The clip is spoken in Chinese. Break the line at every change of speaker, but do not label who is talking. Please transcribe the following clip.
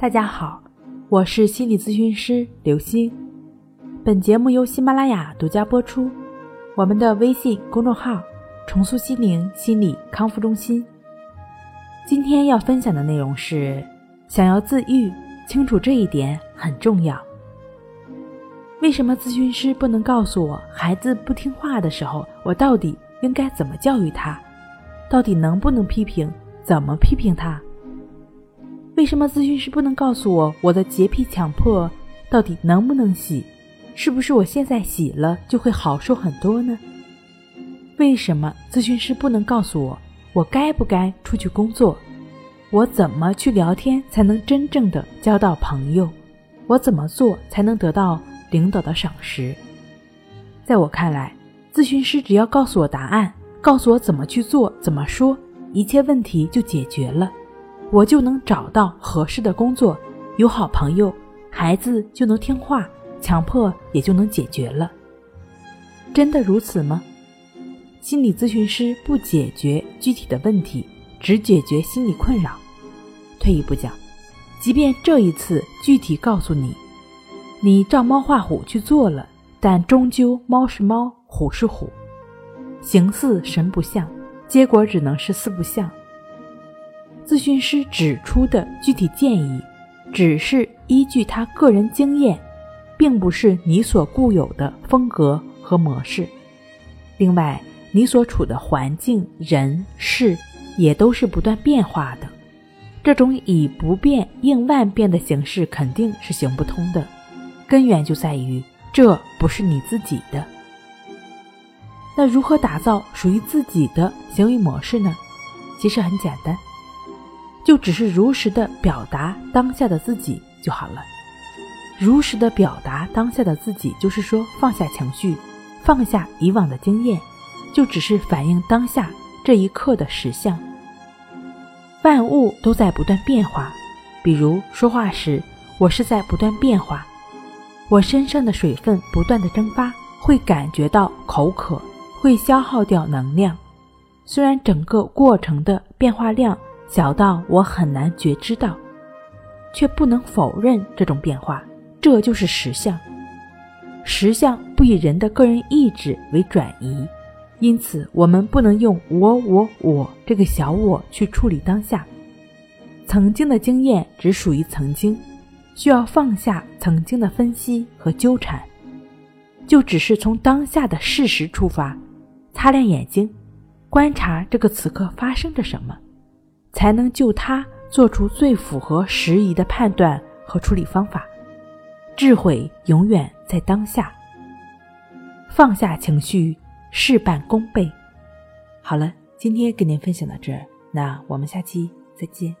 大家好，我是心理咨询师刘星。本节目由喜马拉雅独家播出。我们的微信公众号“重塑心灵心理康复中心”。今天要分享的内容是：想要自愈，清楚这一点很重要。为什么咨询师不能告诉我，孩子不听话的时候，我到底应该怎么教育他？到底能不能批评？怎么批评他？为什么咨询师不能告诉我我的洁癖强迫到底能不能洗？是不是我现在洗了就会好受很多呢？为什么咨询师不能告诉我我该不该出去工作？我怎么去聊天才能真正的交到朋友？我怎么做才能得到领导的赏识？在我看来，咨询师只要告诉我答案，告诉我怎么去做、怎么说，一切问题就解决了。我就能找到合适的工作，有好朋友，孩子就能听话，强迫也就能解决了。真的如此吗？心理咨询师不解决具体的问题，只解决心理困扰。退一步讲，即便这一次具体告诉你，你照猫画虎去做了，但终究猫是猫，虎是虎，形似神不像，结果只能是四不像。咨询师指出的具体建议，只是依据他个人经验，并不是你所固有的风格和模式。另外，你所处的环境、人事也都是不断变化的。这种以不变应万变的形式肯定是行不通的。根源就在于这不是你自己的。那如何打造属于自己的行为模式呢？其实很简单。就只是如实的表达当下的自己就好了。如实的表达当下的自己，就是说放下情绪，放下以往的经验，就只是反映当下这一刻的实相。万物都在不断变化，比如说话时，我是在不断变化，我身上的水分不断的蒸发，会感觉到口渴，会消耗掉能量。虽然整个过程的变化量。小到我很难觉知到，却不能否认这种变化，这就是实相。实相不以人的个人意志为转移，因此我们不能用我、我、我这个小我去处理当下。曾经的经验只属于曾经，需要放下曾经的分析和纠缠，就只是从当下的事实出发，擦亮眼睛，观察这个此刻发生着什么。才能就它做出最符合时宜的判断和处理方法。智慧永远在当下，放下情绪，事半功倍。好了，今天跟您分享到这儿，那我们下期再见。